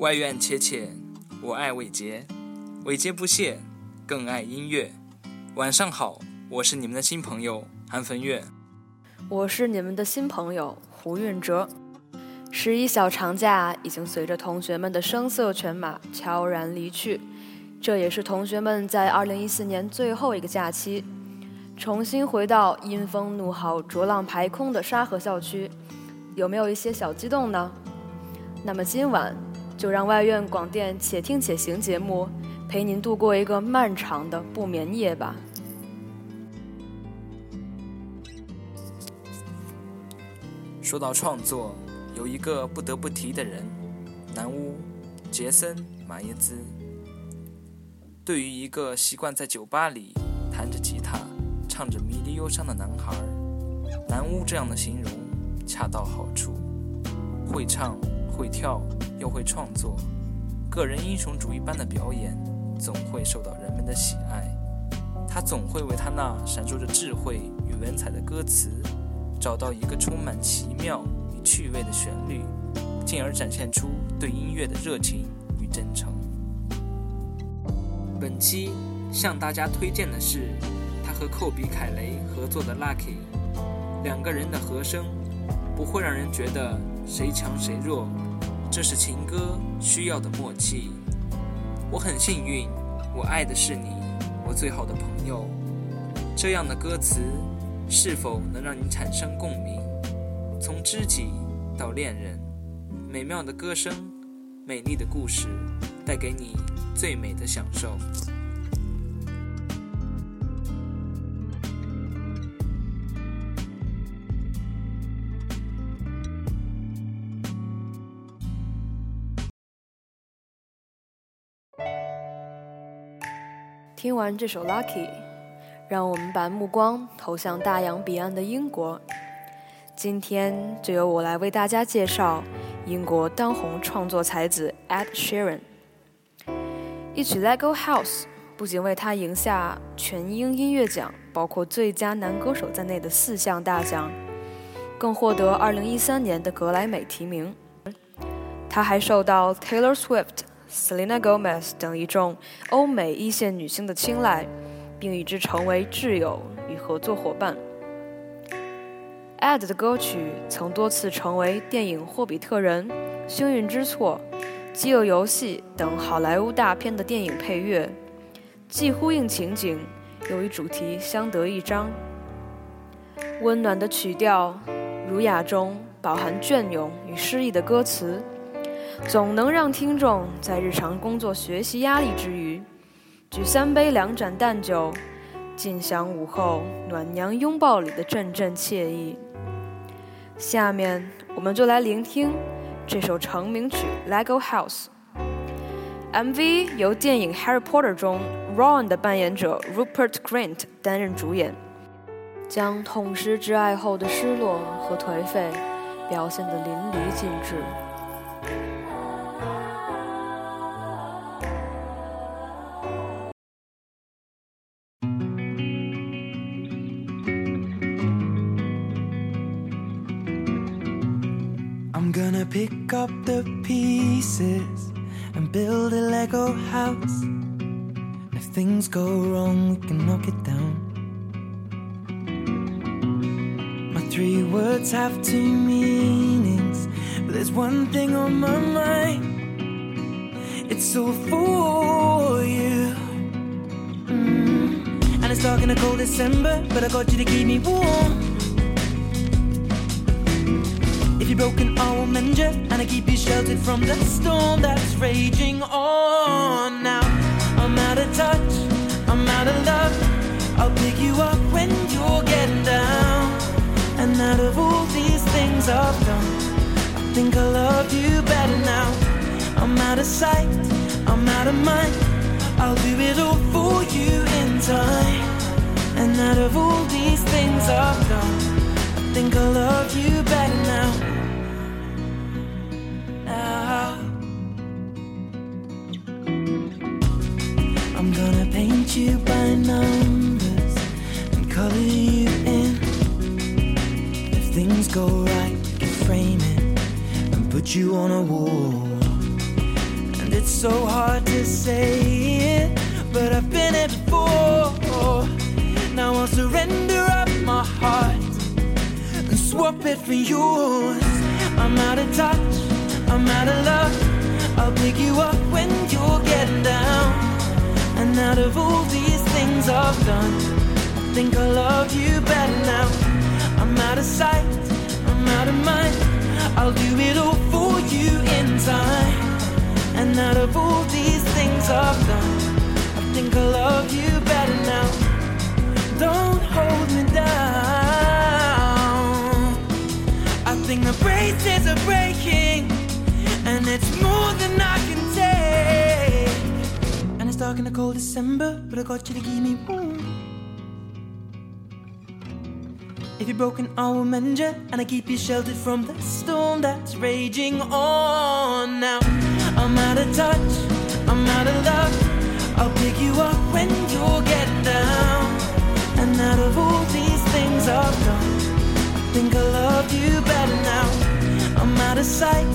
外院且浅，我爱伟杰，伟杰不懈，更爱音乐。晚上好，我是你们的新朋友韩汾月，我是你们的新朋友胡运哲。十一小长假已经随着同学们的声色犬马悄然离去，这也是同学们在二零一四年最后一个假期，重新回到阴风怒号、浊浪排空的沙河校区，有没有一些小激动呢？那么今晚就让外院广电“且听且行”节目陪您度过一个漫长的不眠夜吧。说到创作。有一个不得不提的人，南巫杰森马耶兹。对于一个习惯在酒吧里弹着吉他、唱着迷离忧伤的男孩，南巫这样的形容恰到好处。会唱会跳又会创作，个人英雄主义般的表演总会受到人们的喜爱。他总会为他那闪烁着智慧与文采的歌词，找到一个充满奇妙与。趣味的旋律，进而展现出对音乐的热情与真诚。本期向大家推荐的是他和寇比·凯雷合作的《Lucky》，两个人的和声不会让人觉得谁强谁弱，这是情歌需要的默契。我很幸运，我爱的是你，我最好的朋友。这样的歌词是否能让你产生共鸣？从知己到恋人，美妙的歌声，美丽的故事，带给你最美的享受。听完这首《Lucky》，让我们把目光投向大洋彼岸的英国。今天就由我来为大家介绍英国当红创作才子 Ed Sheeran。一曲《Lego House》不仅为他赢下全英音乐奖，包括最佳男歌手在内的四项大奖，更获得2013年的格莱美提名。他还受到 Taylor Swift、Selena Gomez 等一众欧美一线女星的青睐，并与之成为挚友与合作伙伴。Ed 的歌曲曾多次成为电影《霍比特人》《幸运之错》《饥饿游戏》等好莱坞大片的电影配乐，既呼应情景，又与主题相得益彰。温暖的曲调，儒雅中饱含隽永与诗意的歌词，总能让听众在日常工作学习压力之余，举三杯两盏淡酒，尽享午后暖娘拥抱里的阵阵惬意。下面我们就来聆听这首成名曲《Lego House》。MV 由电影《Harry Potter》中 Ron 的扮演者 Rupert Grint 担任主演，将痛失挚爱后的失落和颓废表现得淋漓尽致。Pick up the pieces and build a Lego house. If things go wrong, we can knock it down. My three words have two meanings, but there's one thing on my mind. It's all for you. Mm. And it's dark in a cold December, but I got you to keep me warm you're broken, I will mend you, and I keep you sheltered from the storm that's raging on. Now I'm out of touch, I'm out of love. I'll pick you up when you're getting down. And out of all these things I've done, I think I love you better now. I'm out of sight, I'm out of mind. I'll do it all for you in time. And out of all these you by numbers and color you in. If things go right, we can frame it and put you on a wall. And it's so hard to say it, but I've been it before. Now I'll surrender up my heart and swap it for yours. I'm out of touch, I'm out of love. I'll pick you up when you're getting down. And out of all these things I've done, I think I love you better now. I'm out of sight, I'm out of mind. I'll do it all for you in time. And out of all these things I've done, I think I love you better now. Don't hold me down. I think the braces are breaking, The cold December, but I got you to keep me warm. If you're broken, I will mend you, and I keep you sheltered from the storm that's raging on. Now I'm out of touch, I'm out of love. I'll pick you up when you're getting down. And out of all these things I've done, I think I love you better now. I'm out of sight,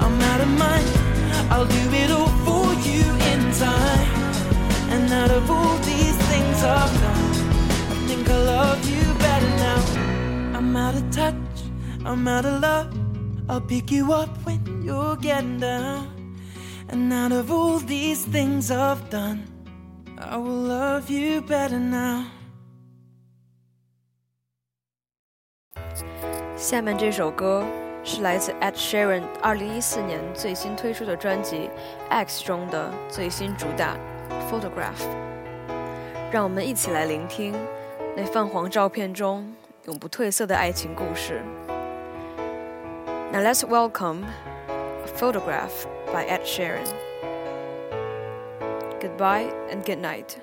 I'm out of mind. I'll do it all out of all these things I've done, I think I love you better now. I'm out of touch, I'm out of love. I'll pick you up when you're getting down. And out of all these things I've done, I will love you better now. 下面这首歌是来自 Ed Sheeran 2014年最新推出的专辑《X》中的最新主打《 Photograph》，让我们一起来聆听那泛黄照片中永不褪色的爱情故事。Now let's welcome a photograph by Ed Sheeran. Goodbye and good night.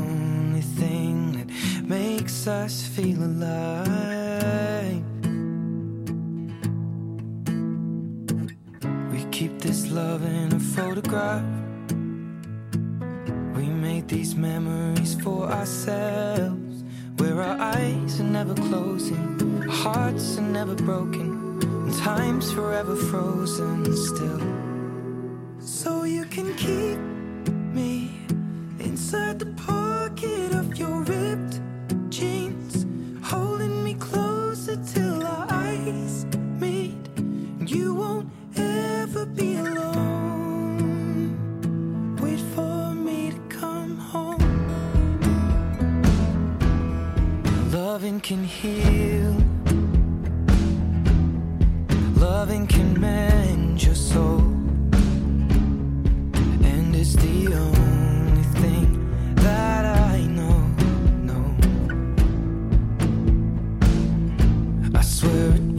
makes us feel alive. We keep this love in a photograph. We made these memories for ourselves, where our eyes are never closing, our hearts are never broken, and time's forever frozen still. So you can keep me inside the pocket of your ripped can heal. Loving can mend your soul. And it's the only thing that I know. No. I swear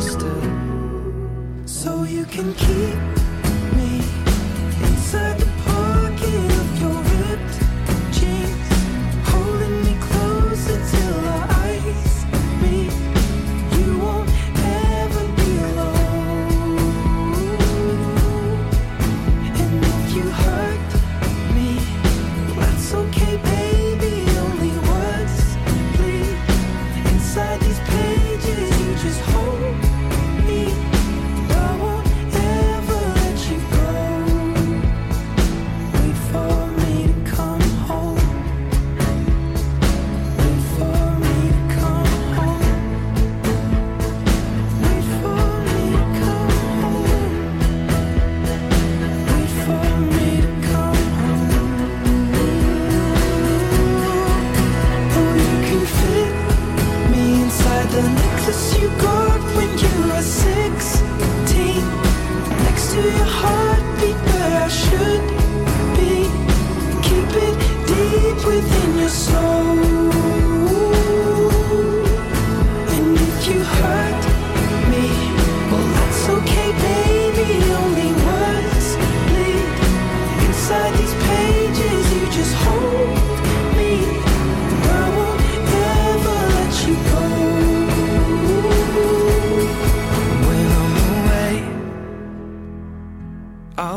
still. So you can keep me inside